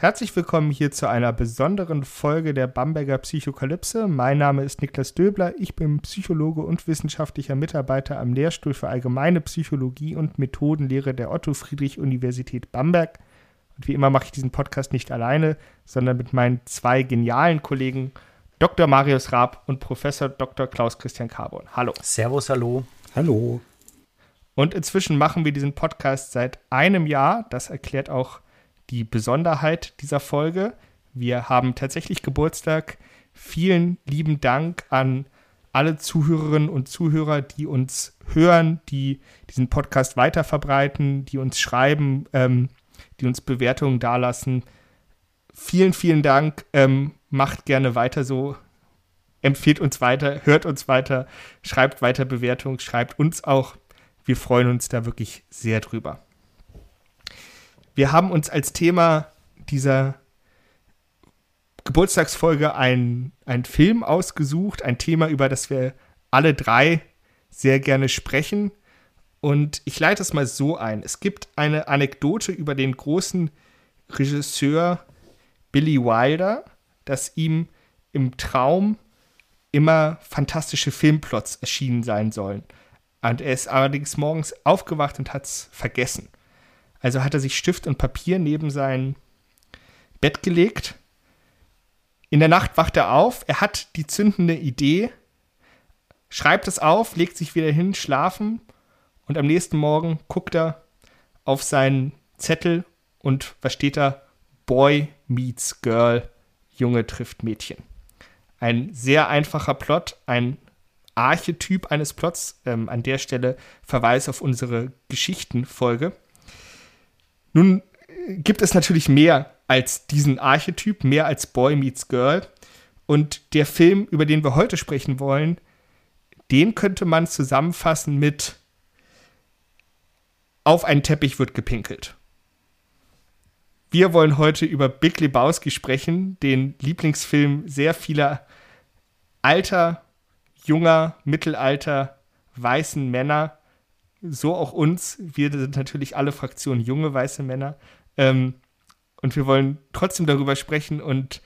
Herzlich willkommen hier zu einer besonderen Folge der Bamberger Psychokalypse. Mein Name ist Niklas Döbler, ich bin Psychologe und wissenschaftlicher Mitarbeiter am Lehrstuhl für Allgemeine Psychologie und Methodenlehre der Otto-Friedrich-Universität Bamberg. Und wie immer mache ich diesen Podcast nicht alleine, sondern mit meinen zwei genialen Kollegen Dr. Marius Raab und Professor Dr. Klaus Christian Carbon. Hallo. Servus, hallo. Hallo. Und inzwischen machen wir diesen Podcast seit einem Jahr. Das erklärt auch die Besonderheit dieser Folge. Wir haben tatsächlich Geburtstag. Vielen lieben Dank an alle Zuhörerinnen und Zuhörer, die uns hören, die diesen Podcast weiterverbreiten, die uns schreiben, ähm, die uns Bewertungen dalassen. Vielen, vielen Dank. Ähm, macht gerne weiter so. Empfehlt uns weiter, hört uns weiter, schreibt weiter Bewertungen, schreibt uns auch. Wir freuen uns da wirklich sehr drüber. Wir haben uns als Thema dieser Geburtstagsfolge einen Film ausgesucht, ein Thema, über das wir alle drei sehr gerne sprechen. Und ich leite es mal so ein. Es gibt eine Anekdote über den großen Regisseur Billy Wilder, dass ihm im Traum immer fantastische Filmplots erschienen sein sollen. Und er ist allerdings morgens aufgewacht und hat es vergessen. Also hat er sich Stift und Papier neben sein Bett gelegt. In der Nacht wacht er auf, er hat die zündende Idee, schreibt es auf, legt sich wieder hin, schlafen und am nächsten Morgen guckt er auf seinen Zettel und was steht da? Boy meets Girl, Junge trifft Mädchen. Ein sehr einfacher Plot, ein Archetyp eines Plots. Ähm, an der Stelle Verweis auf unsere Geschichtenfolge. Nun gibt es natürlich mehr als diesen Archetyp, mehr als Boy meets Girl. Und der Film, über den wir heute sprechen wollen, den könnte man zusammenfassen mit Auf einen Teppich wird gepinkelt. Wir wollen heute über Big Lebowski sprechen, den Lieblingsfilm sehr vieler alter, junger, mittelalter, weißen Männer so auch uns. Wir sind natürlich alle Fraktionen junge weiße Männer. Ähm, und wir wollen trotzdem darüber sprechen und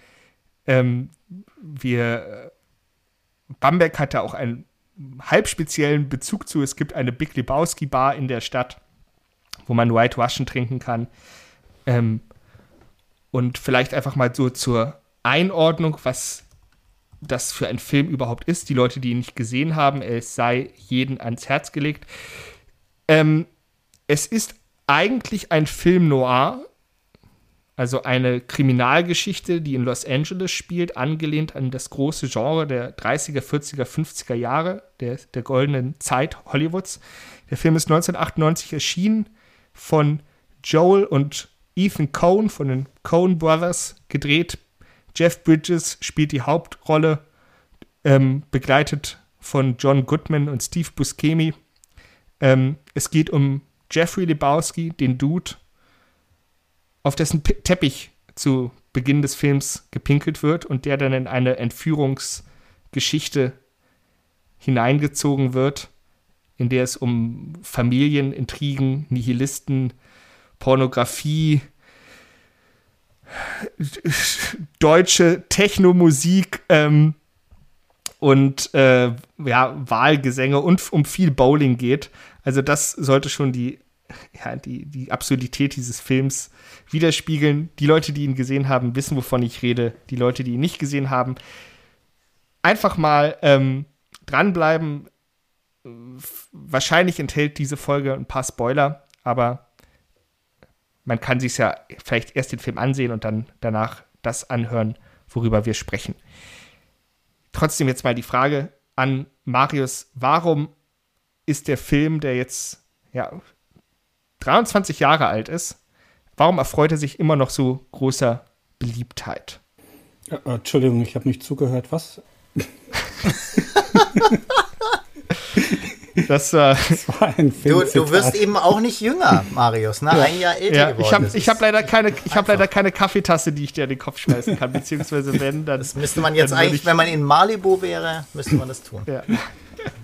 ähm, wir Bamberg hat da auch einen halb speziellen Bezug zu. Es gibt eine Big Lebowski Bar in der Stadt, wo man White Russian trinken kann. Ähm, und vielleicht einfach mal so zur Einordnung, was das für ein Film überhaupt ist. Die Leute, die ihn nicht gesehen haben, es sei jeden ans Herz gelegt. Ähm, es ist eigentlich ein Film noir, also eine Kriminalgeschichte, die in Los Angeles spielt, angelehnt an das große Genre der 30er, 40er, 50er Jahre, der, der goldenen Zeit Hollywoods. Der Film ist 1998 erschienen, von Joel und Ethan Cohn von den Cohn Brothers gedreht. Jeff Bridges spielt die Hauptrolle, ähm, begleitet von John Goodman und Steve Buscemi. Ähm, es geht um Jeffrey Lebowski, den Dude, auf dessen P Teppich zu Beginn des Films gepinkelt wird und der dann in eine Entführungsgeschichte hineingezogen wird, in der es um Familienintrigen, Nihilisten, Pornografie, deutsche Technomusik ähm, und äh, ja, Wahlgesänge und um viel Bowling geht. Also das sollte schon die, ja, die, die Absurdität dieses Films widerspiegeln. Die Leute, die ihn gesehen haben, wissen, wovon ich rede. Die Leute, die ihn nicht gesehen haben, einfach mal ähm, dranbleiben. Wahrscheinlich enthält diese Folge ein paar Spoiler, aber man kann sich ja vielleicht erst den Film ansehen und dann danach das anhören, worüber wir sprechen. Trotzdem jetzt mal die Frage an Marius, warum ist der Film, der jetzt ja 23 Jahre alt ist, warum erfreut er sich immer noch so großer Beliebtheit? Äh, Entschuldigung, ich habe nicht zugehört. Was? Das war, das war ein du, du wirst eben auch nicht jünger, Marius, ne? Ein Jahr älter ja, geworden. Ich habe hab leider, keine, hab leider keine Kaffeetasse, die ich dir an den Kopf schmeißen kann, beziehungsweise wenn, dann. Das müsste man jetzt eigentlich, wenn man in Malibu wäre, müsste man das tun. Ja.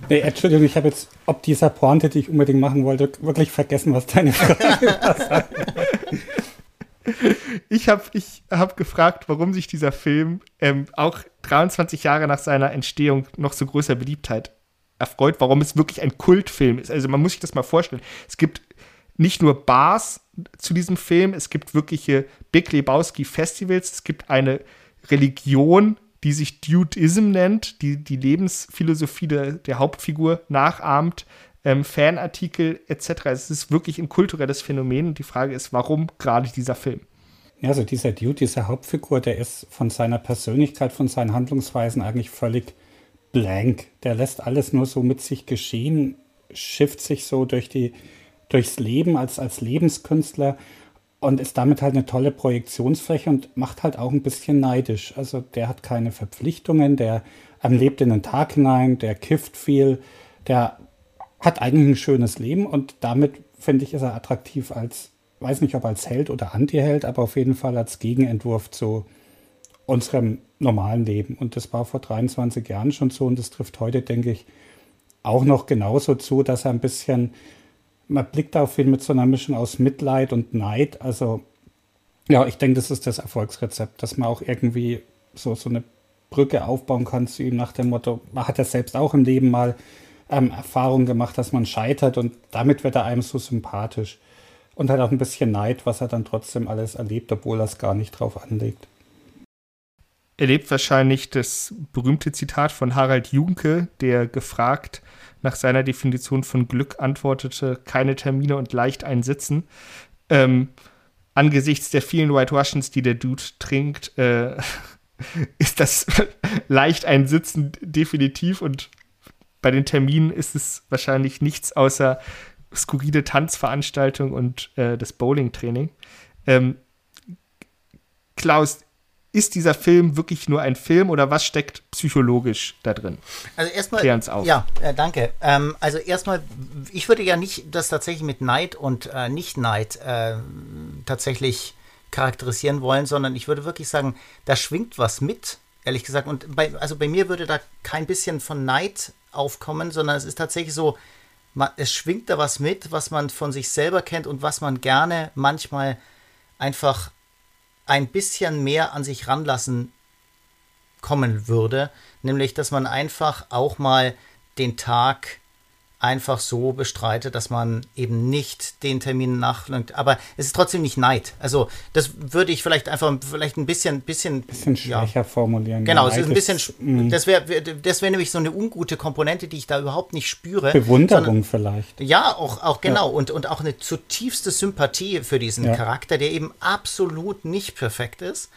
Nee, Entschuldigung, ich habe jetzt, ob dieser Pointe, die ich unbedingt machen wollte, wirklich vergessen, was deine Frage war. ich habe ich hab gefragt, warum sich dieser Film ähm, auch 23 Jahre nach seiner Entstehung noch so größer Beliebtheit erfreut, warum es wirklich ein Kultfilm ist. Also man muss sich das mal vorstellen. Es gibt nicht nur Bars zu diesem Film, es gibt wirkliche Big Lebowski Festivals, es gibt eine Religion, die sich Dudeism nennt, die die Lebensphilosophie der, der Hauptfigur nachahmt, ähm, Fanartikel etc. Es ist wirklich ein kulturelles Phänomen und die Frage ist, warum gerade dieser Film? Ja, also dieser Dude, diese Hauptfigur, der ist von seiner Persönlichkeit, von seinen Handlungsweisen eigentlich völlig blank. Der lässt alles nur so mit sich geschehen, schifft sich so durch die, durchs Leben als, als Lebenskünstler und ist damit halt eine tolle Projektionsfläche und macht halt auch ein bisschen neidisch. Also der hat keine Verpflichtungen, der lebt in den Tag hinein, der kifft viel, der hat eigentlich ein schönes Leben und damit finde ich, ist er attraktiv als, weiß nicht ob als Held oder Anti-Held, aber auf jeden Fall als Gegenentwurf zu unserem normalen Leben. Und das war vor 23 Jahren schon so und das trifft heute, denke ich, auch noch genauso zu, dass er ein bisschen, man blickt auf ihn mit so einer Mischung aus Mitleid und Neid. Also, ja, ich denke, das ist das Erfolgsrezept, dass man auch irgendwie so, so eine Brücke aufbauen kann zu ihm nach dem Motto, man hat ja selbst auch im Leben mal ähm, Erfahrung gemacht, dass man scheitert und damit wird er einem so sympathisch. Und hat auch ein bisschen Neid, was er dann trotzdem alles erlebt, obwohl er es gar nicht drauf anlegt. Er lebt wahrscheinlich das berühmte Zitat von Harald Junke, der gefragt nach seiner Definition von Glück antwortete, keine Termine und leicht einsitzen. Ähm, angesichts der vielen White Russians, die der Dude trinkt, äh, ist das leicht einsitzen definitiv und bei den Terminen ist es wahrscheinlich nichts außer skurrile Tanzveranstaltung und äh, das Bowling-Training. Ähm, Klaus, ist dieser Film wirklich nur ein Film oder was steckt psychologisch da drin? Also erstmal, Klär uns auf. ja, äh, danke. Ähm, also erstmal, ich würde ja nicht das tatsächlich mit Neid und äh, Nicht-Neid äh, tatsächlich charakterisieren wollen, sondern ich würde wirklich sagen, da schwingt was mit, ehrlich gesagt. Und bei, also bei mir würde da kein bisschen von Neid aufkommen, sondern es ist tatsächlich so, man, es schwingt da was mit, was man von sich selber kennt und was man gerne manchmal einfach ein bisschen mehr an sich ranlassen kommen würde, nämlich dass man einfach auch mal den Tag einfach so bestreitet, dass man eben nicht den Termin nachlenkt. Aber es ist trotzdem nicht Neid. Also das würde ich vielleicht einfach vielleicht ein bisschen, bisschen, bisschen schwächer ja. formulieren. Genau, es ist ein bisschen. Mm. das wäre, das wäre nämlich so eine ungute Komponente, die ich da überhaupt nicht spüre. Bewunderung sondern, vielleicht. Ja, auch, auch genau ja. und und auch eine zutiefste Sympathie für diesen ja. Charakter, der eben absolut nicht perfekt ist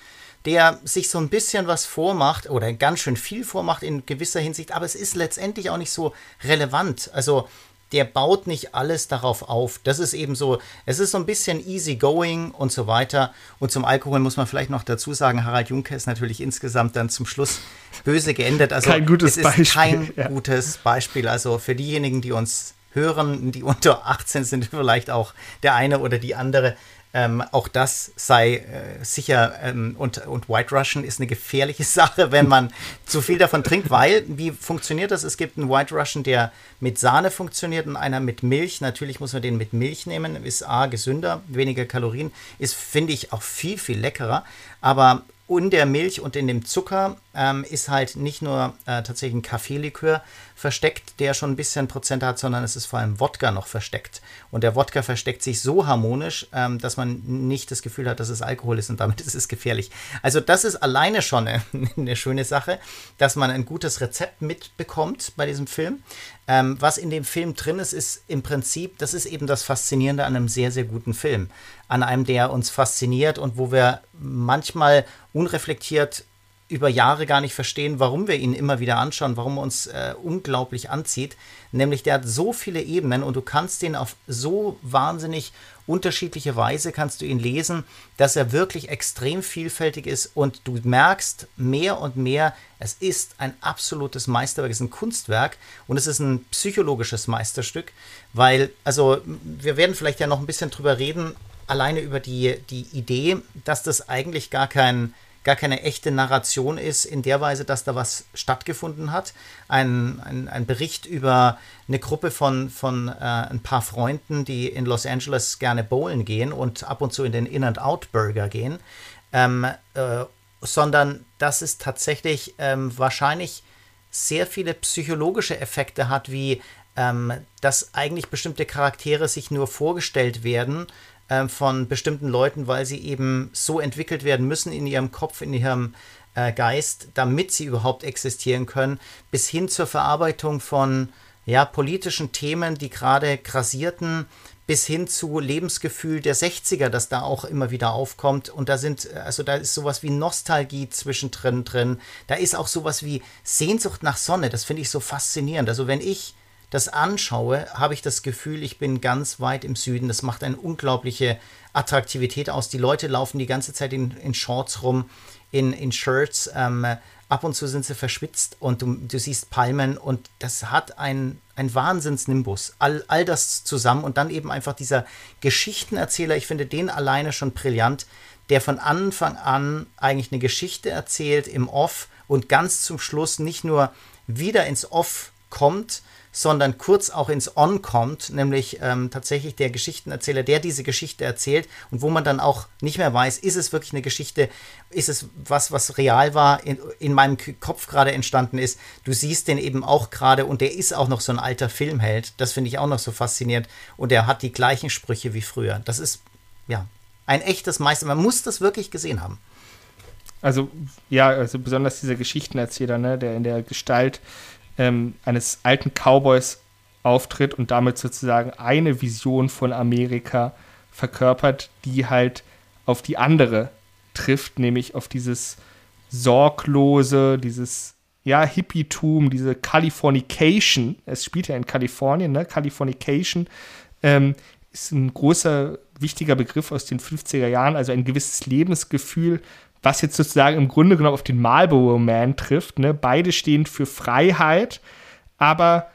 der sich so ein bisschen was vormacht oder ganz schön viel vormacht in gewisser Hinsicht, aber es ist letztendlich auch nicht so relevant. Also der baut nicht alles darauf auf. Das ist eben so, es ist so ein bisschen easy going und so weiter. Und zum Alkohol muss man vielleicht noch dazu sagen, Harald Juncker ist natürlich insgesamt dann zum Schluss böse geendet. Also kein gutes es ist Beispiel, kein ja. gutes Beispiel. Also für diejenigen, die uns hören, die unter 18 sind, vielleicht auch der eine oder die andere ähm, auch das sei äh, sicher ähm, und, und White Russian ist eine gefährliche Sache, wenn man zu viel davon trinkt, weil, wie funktioniert das? Es gibt einen White Russian, der mit Sahne funktioniert und einer mit Milch. Natürlich muss man den mit Milch nehmen, ist A, gesünder, weniger Kalorien, ist, finde ich, auch viel, viel leckerer. Aber in der Milch und in dem Zucker ähm, ist halt nicht nur äh, tatsächlich ein Kaffeelikör versteckt, der schon ein bisschen Prozent hat, sondern es ist vor allem Wodka noch versteckt. Und der Wodka versteckt sich so harmonisch, ähm, dass man nicht das Gefühl hat, dass es Alkohol ist und damit ist es gefährlich. Also das ist alleine schon eine, eine schöne Sache, dass man ein gutes Rezept mitbekommt bei diesem Film. Ähm, was in dem Film drin ist, ist im Prinzip, das ist eben das Faszinierende an einem sehr, sehr guten Film. An einem, der uns fasziniert und wo wir manchmal unreflektiert über Jahre gar nicht verstehen, warum wir ihn immer wieder anschauen, warum er uns äh, unglaublich anzieht. Nämlich der hat so viele Ebenen und du kannst den auf so wahnsinnig unterschiedliche Weise kannst du ihn lesen, dass er wirklich extrem vielfältig ist und du merkst mehr und mehr, es ist ein absolutes Meisterwerk, es ist ein Kunstwerk und es ist ein psychologisches Meisterstück, weil, also wir werden vielleicht ja noch ein bisschen drüber reden, alleine über die, die Idee, dass das eigentlich gar kein gar keine echte Narration ist, in der Weise, dass da was stattgefunden hat. Ein, ein, ein Bericht über eine Gruppe von, von äh, ein paar Freunden, die in Los Angeles gerne bowlen gehen und ab und zu in den In-and-Out-Burger gehen, ähm, äh, sondern dass es tatsächlich ähm, wahrscheinlich sehr viele psychologische Effekte hat, wie ähm, dass eigentlich bestimmte Charaktere sich nur vorgestellt werden äh, von bestimmten Leuten, weil sie eben so entwickelt werden müssen in ihrem Kopf, in ihrem äh, Geist, damit sie überhaupt existieren können, bis hin zur Verarbeitung von ja, politischen Themen, die gerade grassierten, bis hin zu Lebensgefühl der 60er, das da auch immer wieder aufkommt. Und da sind, also da ist sowas wie Nostalgie zwischendrin drin. Da ist auch sowas wie Sehnsucht nach Sonne. Das finde ich so faszinierend. Also wenn ich das anschaue, habe ich das Gefühl, ich bin ganz weit im Süden. Das macht eine unglaubliche Attraktivität aus. Die Leute laufen die ganze Zeit in, in Shorts rum, in, in Shirts. Ähm, ab und zu sind sie verschwitzt und du, du siehst Palmen und das hat ein, ein Wahnsinnsnimbus. All, all das zusammen und dann eben einfach dieser Geschichtenerzähler, ich finde den alleine schon brillant, der von Anfang an eigentlich eine Geschichte erzählt im Off und ganz zum Schluss nicht nur wieder ins Off kommt, sondern kurz auch ins On kommt, nämlich ähm, tatsächlich der Geschichtenerzähler, der diese Geschichte erzählt und wo man dann auch nicht mehr weiß, ist es wirklich eine Geschichte, ist es was, was real war, in, in meinem Kopf gerade entstanden ist. Du siehst den eben auch gerade und der ist auch noch so ein alter Filmheld. Das finde ich auch noch so faszinierend und er hat die gleichen Sprüche wie früher. Das ist, ja, ein echtes Meister. Man muss das wirklich gesehen haben. Also, ja, also besonders dieser Geschichtenerzähler, ne, der in der Gestalt ähm, eines alten Cowboys auftritt und damit sozusagen eine Vision von Amerika verkörpert, die halt auf die andere trifft, nämlich auf dieses sorglose, dieses ja, Hippietum, diese Californication. Es spielt ja in Kalifornien, ne? Californication ähm, ist ein großer, wichtiger Begriff aus den 50er Jahren, also ein gewisses Lebensgefühl, was jetzt sozusagen im Grunde genommen auf den Marlboro Man trifft. Ne? Beide stehen für Freiheit, aber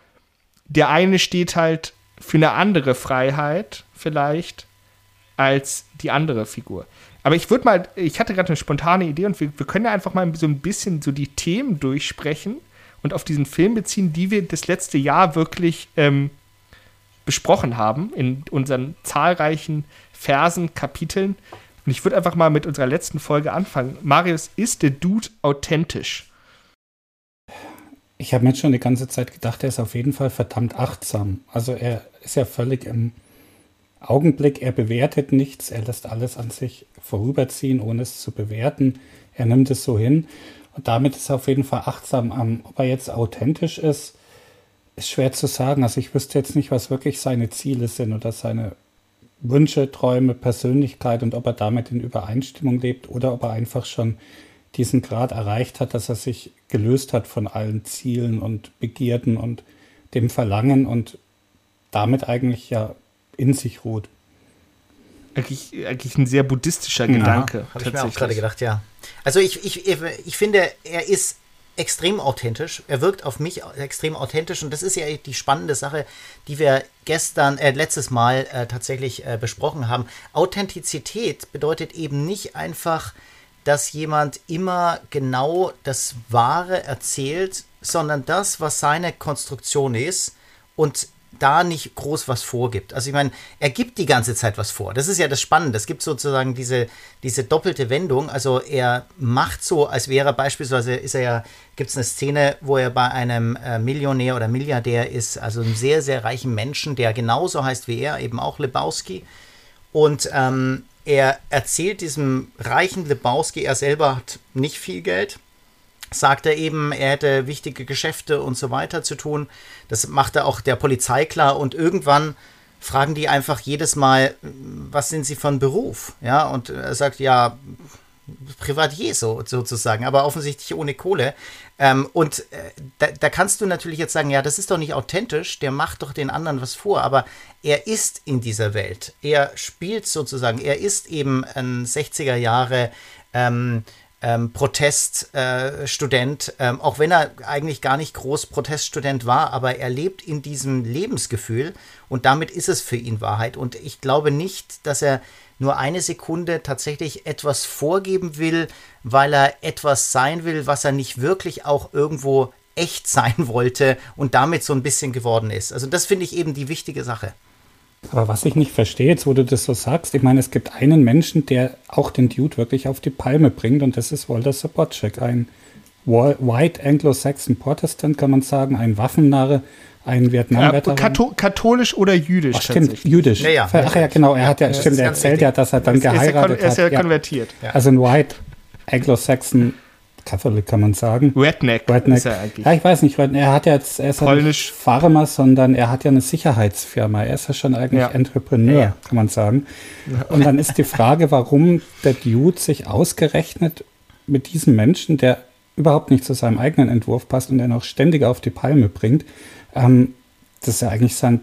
der eine steht halt für eine andere Freiheit vielleicht als die andere Figur. Aber ich würde mal, ich hatte gerade eine spontane Idee und wir, wir können ja einfach mal so ein bisschen so die Themen durchsprechen und auf diesen Film beziehen, die wir das letzte Jahr wirklich ähm, besprochen haben in unseren zahlreichen Versen, Kapiteln. Und ich würde einfach mal mit unserer letzten Folge anfangen. Marius, ist der Dude authentisch? Ich habe mir jetzt schon die ganze Zeit gedacht, er ist auf jeden Fall verdammt achtsam. Also er ist ja völlig im Augenblick, er bewertet nichts, er lässt alles an sich vorüberziehen, ohne es zu bewerten. Er nimmt es so hin und damit ist er auf jeden Fall achtsam. ob er jetzt authentisch ist, ist schwer zu sagen. Also ich wüsste jetzt nicht, was wirklich seine Ziele sind oder seine Wünsche, Träume, Persönlichkeit und ob er damit in Übereinstimmung lebt oder ob er einfach schon diesen Grad erreicht hat, dass er sich gelöst hat von allen Zielen und Begierden und dem Verlangen und damit eigentlich ja in sich ruht. Eigentlich, eigentlich ein sehr buddhistischer ja, Gedanke. Habe ich mir auch gerade gedacht, ja. Also ich, ich, ich finde, er ist extrem authentisch. Er wirkt auf mich extrem authentisch und das ist ja die spannende Sache, die wir gestern, äh, letztes Mal äh, tatsächlich äh, besprochen haben. Authentizität bedeutet eben nicht einfach, dass jemand immer genau das Wahre erzählt, sondern das, was seine Konstruktion ist und da nicht groß was vorgibt. Also ich meine, er gibt die ganze Zeit was vor. Das ist ja das Spannende. Es gibt sozusagen diese, diese doppelte Wendung. Also er macht so, als wäre beispielsweise, ist er ja, gibt es eine Szene, wo er bei einem äh, Millionär oder Milliardär ist, also einem sehr, sehr reichen Menschen, der genauso heißt wie er, eben auch Lebowski. Und ähm, er erzählt diesem reichen Lebowski, er selber hat nicht viel Geld sagt er eben, er hätte wichtige Geschäfte und so weiter zu tun. Das macht er auch der Polizei klar und irgendwann fragen die einfach jedes Mal, was sind sie von Beruf? Ja, und er sagt, ja, Privatier so, sozusagen, aber offensichtlich ohne Kohle. Ähm, und äh, da, da, kannst du natürlich jetzt sagen, ja, das ist doch nicht authentisch, der macht doch den anderen was vor, aber er ist in dieser Welt. Er spielt sozusagen, er ist eben ein 60er Jahre ähm, ähm, Proteststudent, äh, ähm, auch wenn er eigentlich gar nicht groß Proteststudent war, aber er lebt in diesem Lebensgefühl und damit ist es für ihn Wahrheit. Und ich glaube nicht, dass er nur eine Sekunde tatsächlich etwas vorgeben will, weil er etwas sein will, was er nicht wirklich auch irgendwo echt sein wollte und damit so ein bisschen geworden ist. Also das finde ich eben die wichtige Sache. Aber was ich nicht verstehe, jetzt wo du das so sagst, ich meine, es gibt einen Menschen, der auch den Dude wirklich auf die Palme bringt und das ist Walter Sobotczyk, ein White Anglo-Saxon Protestant, kann man sagen, ein Waffennarre, ein Vietnam-Veteran. Ja, Kathol katholisch oder jüdisch? Ach, stimmt, jüdisch. Ja, ja. Ach ja, genau, er hat ja, stimmt, er erzählt ja, dass er dann geheiratet hat. Er ist ja konvertiert. Also ein White Anglo-Saxon Catholic kann man sagen. Redneck, Redneck. ist er eigentlich. Ja, ich weiß nicht, er hat ja jetzt, er ist Polnisch. ja nicht Farmer, sondern er hat ja eine Sicherheitsfirma. Er ist ja schon eigentlich ja. Entrepreneur, ja. kann man sagen. Und dann ist die Frage, warum der Dude sich ausgerechnet mit diesem Menschen, der überhaupt nicht zu seinem eigenen Entwurf passt und er noch ständig auf die Palme bringt, ähm, das ist ja eigentlich sein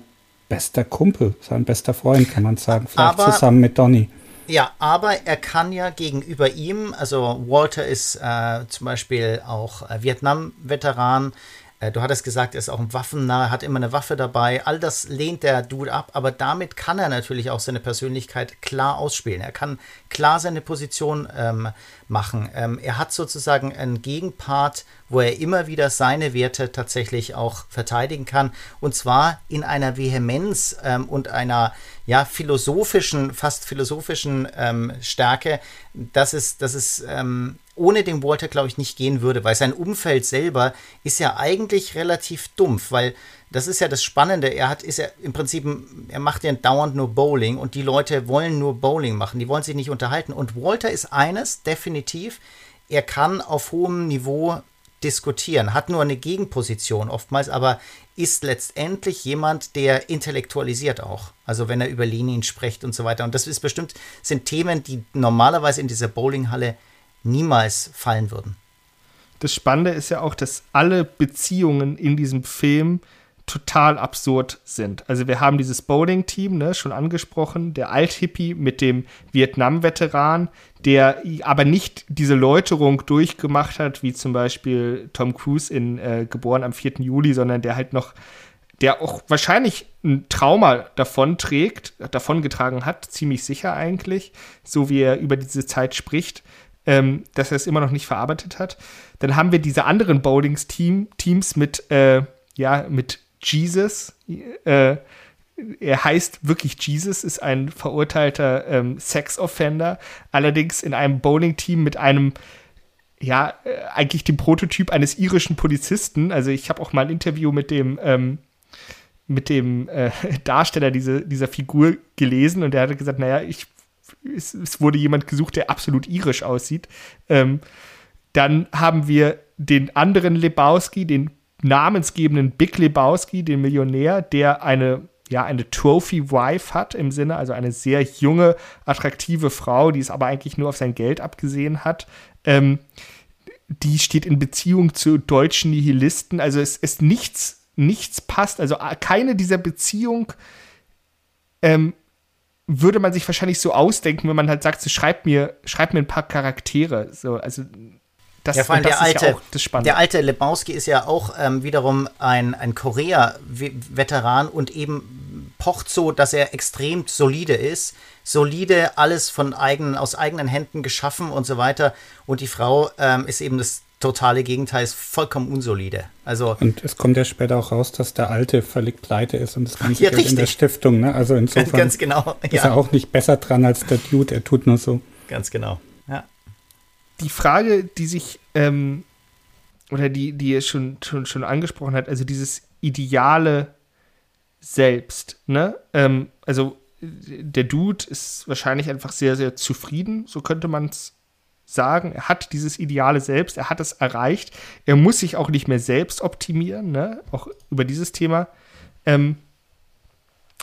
bester Kumpel, sein bester Freund, kann man sagen. Vielleicht Aber zusammen mit Donny. Ja, aber er kann ja gegenüber ihm, also Walter ist äh, zum Beispiel auch äh, Vietnam-Veteran, äh, du hattest gesagt, er ist auch ein Waffennah, hat immer eine Waffe dabei. All das lehnt der Dude ab, aber damit kann er natürlich auch seine Persönlichkeit klar ausspielen. Er kann klar seine Position ähm, machen. Ähm, er hat sozusagen einen Gegenpart, wo er immer wieder seine Werte tatsächlich auch verteidigen kann. Und zwar in einer Vehemenz ähm, und einer ja, philosophischen, fast philosophischen ähm, Stärke, dass es, dass es ähm, ohne den Walter, glaube ich, nicht gehen würde, weil sein Umfeld selber ist ja eigentlich relativ dumpf, weil das ist ja das Spannende. Er hat, ist ja im Prinzip, er macht ja dauernd nur Bowling und die Leute wollen nur Bowling machen, die wollen sich nicht unterhalten. Und Walter ist eines, definitiv, er kann auf hohem Niveau diskutieren, hat nur eine Gegenposition oftmals, aber ist letztendlich jemand, der intellektualisiert auch. Also wenn er über Lenin spricht und so weiter. Und das ist bestimmt, sind Themen, die normalerweise in dieser Bowlinghalle niemals fallen würden. Das Spannende ist ja auch, dass alle Beziehungen in diesem Film total absurd sind. Also wir haben dieses Bowling-Team, ne, schon angesprochen, der Alt-Hippie mit dem Vietnam-Veteran, der aber nicht diese Läuterung durchgemacht hat, wie zum Beispiel Tom Cruise in äh, Geboren am 4. Juli, sondern der halt noch, der auch wahrscheinlich ein Trauma davon trägt, davongetragen hat, ziemlich sicher eigentlich, so wie er über diese Zeit spricht, ähm, dass er es immer noch nicht verarbeitet hat. Dann haben wir diese anderen Bowlings-Teams mit, äh, ja, mit Jesus. Äh, er heißt wirklich Jesus, ist ein verurteilter ähm, Sex-Offender, allerdings in einem Bowling-Team mit einem, ja, äh, eigentlich dem Prototyp eines irischen Polizisten. Also ich habe auch mal ein Interview mit dem, ähm, mit dem äh, Darsteller diese, dieser Figur gelesen und der hatte gesagt, naja, ich, es, es wurde jemand gesucht, der absolut irisch aussieht. Ähm, dann haben wir den anderen Lebowski, den namensgebenden Big Lebowski, den Millionär, der eine ja, eine Trophy-Wife hat, im Sinne, also eine sehr junge, attraktive Frau, die es aber eigentlich nur auf sein Geld abgesehen hat. Ähm, die steht in Beziehung zu deutschen Nihilisten. Also es ist nichts, nichts passt. Also äh, keine dieser Beziehungen ähm, würde man sich wahrscheinlich so ausdenken, wenn man halt sagt, so schreib mir, schreib mir ein paar Charaktere. So, also das, ja, vor allem der alte, ja der alte Lebowski ist ja auch ähm, wiederum ein, ein Korea-Veteran und eben pocht so, dass er extrem solide ist. Solide, alles von eigenen, aus eigenen Händen geschaffen und so weiter. Und die Frau ähm, ist eben das totale Gegenteil, ist vollkommen unsolide. Also und es kommt ja später auch raus, dass der Alte völlig pleite ist und das Ganze ja, in der Stiftung. Ne? Also insofern ganz genau, ja. ist er auch nicht besser dran als der Dude, er tut nur so. Ganz genau die Frage, die sich, ähm, oder die, die er schon, schon, schon angesprochen hat, also dieses ideale Selbst, ne? Ähm, also der Dude ist wahrscheinlich einfach sehr, sehr zufrieden, so könnte man es sagen. Er hat dieses ideale Selbst, er hat es erreicht. Er muss sich auch nicht mehr selbst optimieren, ne? Auch über dieses Thema ähm,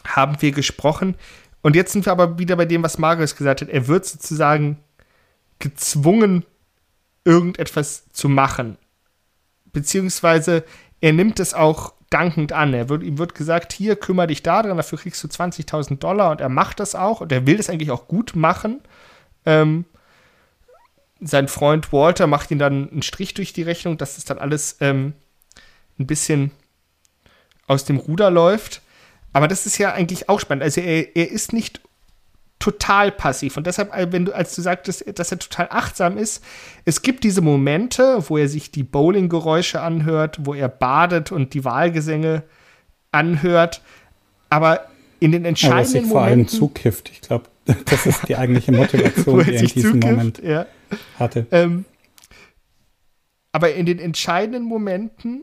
haben wir gesprochen. Und jetzt sind wir aber wieder bei dem, was Marius gesagt hat. Er wird sozusagen gezwungen, irgendetwas zu machen. Beziehungsweise er nimmt es auch dankend an. Er wird, ihm wird gesagt, hier, kümmere dich daran, dafür kriegst du 20.000 Dollar und er macht das auch und er will das eigentlich auch gut machen. Ähm, sein Freund Walter macht ihn dann einen Strich durch die Rechnung, dass es dann alles ähm, ein bisschen aus dem Ruder läuft. Aber das ist ja eigentlich auch spannend. Also er, er ist nicht total passiv. Und deshalb, äh, wenn du, als du sagtest, dass er total achtsam ist, es gibt diese Momente, wo er sich die Bowling-Geräusche anhört, wo er badet und die Wahlgesänge anhört. Aber in den entscheidenden sich vor allem zukifft. Ich glaube, das ist die eigentliche Motivation, die er in diesem zukifft, Moment ja. hatte. Ähm, aber in den entscheidenden Momenten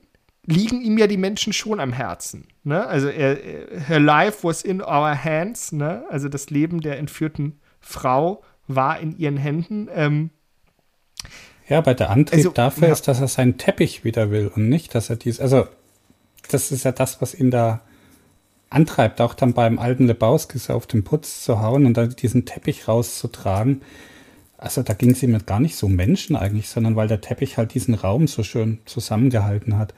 liegen ihm ja die Menschen schon am Herzen. Ne? Also er, her life was in our hands, ne? also das Leben der entführten Frau war in ihren Händen. Ähm, ja, aber der Antrieb also, dafür ja. ist, dass er seinen Teppich wieder will und nicht, dass er dies, also das ist ja das, was ihn da antreibt, auch dann beim alten Lebowski auf den Putz zu hauen und dann diesen Teppich rauszutragen. Also da ging es ihm gar nicht so um Menschen eigentlich, sondern weil der Teppich halt diesen Raum so schön zusammengehalten hat.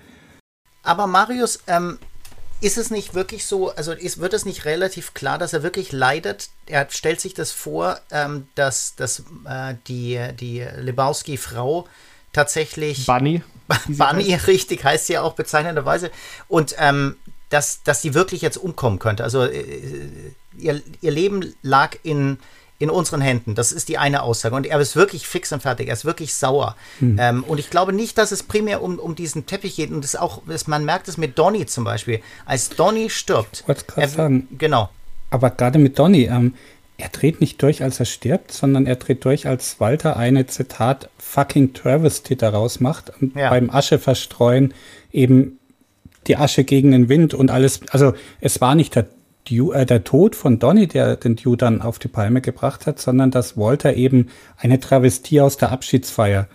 Aber Marius, ähm, ist es nicht wirklich so, also ist, wird es nicht relativ klar, dass er wirklich leidet? Er stellt sich das vor, ähm, dass, dass äh, die, die Lebowski-Frau tatsächlich. Bunny. Bunny, heißt. richtig, heißt sie ja auch bezeichnenderweise. Und ähm, dass, dass sie wirklich jetzt umkommen könnte. Also äh, ihr, ihr Leben lag in in unseren Händen. Das ist die eine Aussage. Und er ist wirklich fix und fertig. Er ist wirklich sauer. Hm. Ähm, und ich glaube nicht, dass es primär um, um diesen Teppich geht. Und das auch, das, man merkt es mit Donny zum Beispiel. Als Donny stirbt. Ich gerade sagen. Genau. Aber gerade mit Donny, ähm, er dreht nicht durch, als er stirbt, sondern er dreht durch, als Walter eine Zitat fucking Travesty daraus macht und ja. beim Asche verstreuen eben die Asche gegen den Wind und alles. Also es war nicht der Dew, äh, der Tod von Donny, der den Dew dann auf die Palme gebracht hat, sondern dass Walter eben eine Travestie aus der Abschiedsfeier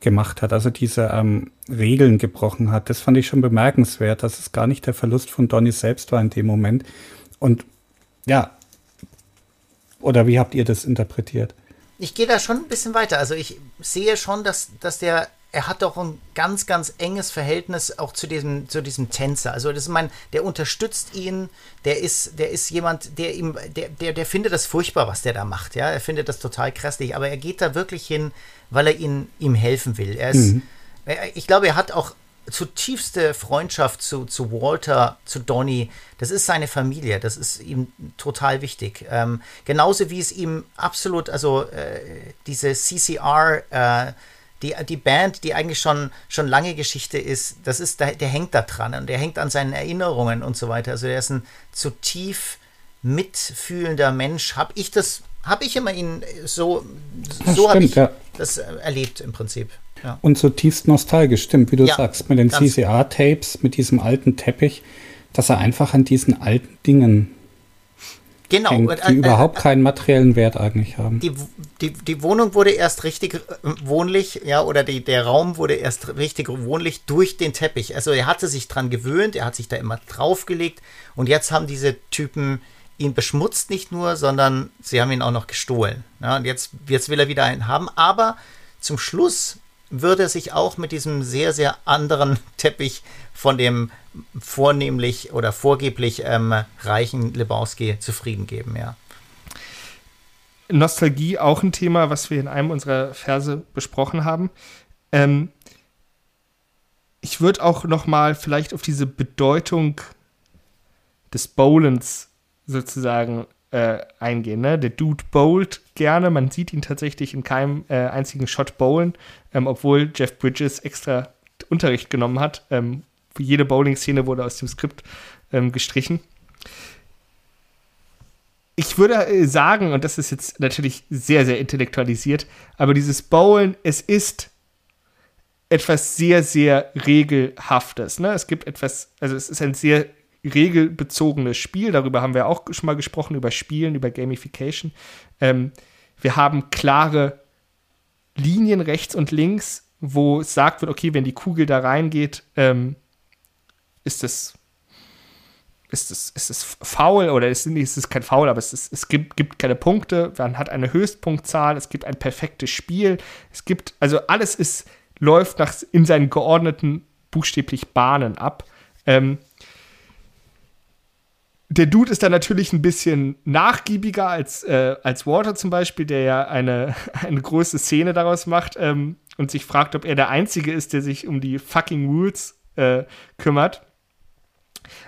gemacht hat, also diese ähm, Regeln gebrochen hat. Das fand ich schon bemerkenswert, dass es gar nicht der Verlust von Donny selbst war in dem Moment. Und ja, oder wie habt ihr das interpretiert? Ich gehe da schon ein bisschen weiter. Also ich sehe schon, dass, dass der er hat doch ein ganz, ganz enges Verhältnis auch zu diesem, zu diesem Tänzer. Also das ist mein, der unterstützt ihn, der ist, der ist jemand, der ihm, der, der, der findet das furchtbar, was der da macht. Ja, er findet das total krasslich, aber er geht da wirklich hin, weil er ihn, ihm helfen will. Er ist, mhm. ich glaube, er hat auch zutiefste Freundschaft zu, zu Walter, zu Donny. Das ist seine Familie, das ist ihm total wichtig. Ähm, genauso wie es ihm absolut, also äh, diese CCR, äh, die, die Band, die eigentlich schon, schon lange Geschichte ist, das ist, der, der hängt da dran und der hängt an seinen Erinnerungen und so weiter. Also der ist ein zu tief mitfühlender Mensch. Habe ich das, habe ich immer ihn so, so habe ich ja. das erlebt im Prinzip. Ja. Und zutiefst nostalgisch, stimmt, wie du sagst, mit den CCR-Tapes, mit diesem alten Teppich, dass er einfach an diesen alten Dingen Genau. Hängt, die äh, äh, überhaupt keinen materiellen Wert eigentlich haben. Die, die, die Wohnung wurde erst richtig äh, wohnlich, ja, oder die, der Raum wurde erst richtig wohnlich durch den Teppich. Also er hatte sich dran gewöhnt, er hat sich da immer draufgelegt und jetzt haben diese Typen ihn beschmutzt nicht nur, sondern sie haben ihn auch noch gestohlen. Ja, und jetzt, jetzt will er wieder einen haben, aber zum Schluss würde sich auch mit diesem sehr, sehr anderen Teppich von dem vornehmlich oder vorgeblich ähm, reichen Lebowski zufrieden geben, ja. Nostalgie auch ein Thema, was wir in einem unserer Verse besprochen haben. Ähm, ich würde auch noch mal vielleicht auf diese Bedeutung des Bowlens sozusagen äh, eingehen. Ne? Der Dude bowlt gerne, man sieht ihn tatsächlich in keinem äh, einzigen Shot bowlen, ähm, obwohl Jeff Bridges extra Unterricht genommen hat, ähm, jede Bowling-Szene wurde aus dem Skript ähm, gestrichen. Ich würde äh, sagen, und das ist jetzt natürlich sehr, sehr intellektualisiert, aber dieses Bowlen, es ist etwas sehr, sehr regelhaftes. Ne? Es gibt etwas, also es ist ein sehr regelbezogenes Spiel. Darüber haben wir auch schon mal gesprochen, über Spielen, über Gamification. Ähm, wir haben klare Linien rechts und links, wo es sagt wird, okay, wenn die Kugel da reingeht, ähm, ist es ist es, ist es faul oder ist, ist es kein Foul, aber es, ist, es gibt, gibt keine Punkte, man hat eine Höchstpunktzahl, es gibt ein perfektes Spiel, es gibt, also alles ist, läuft nach, in seinen geordneten, buchstäblich Bahnen ab. Ähm, der Dude ist dann natürlich ein bisschen nachgiebiger als, äh, als Walter zum Beispiel, der ja eine, eine große Szene daraus macht ähm, und sich fragt, ob er der Einzige ist, der sich um die fucking Rules äh, kümmert.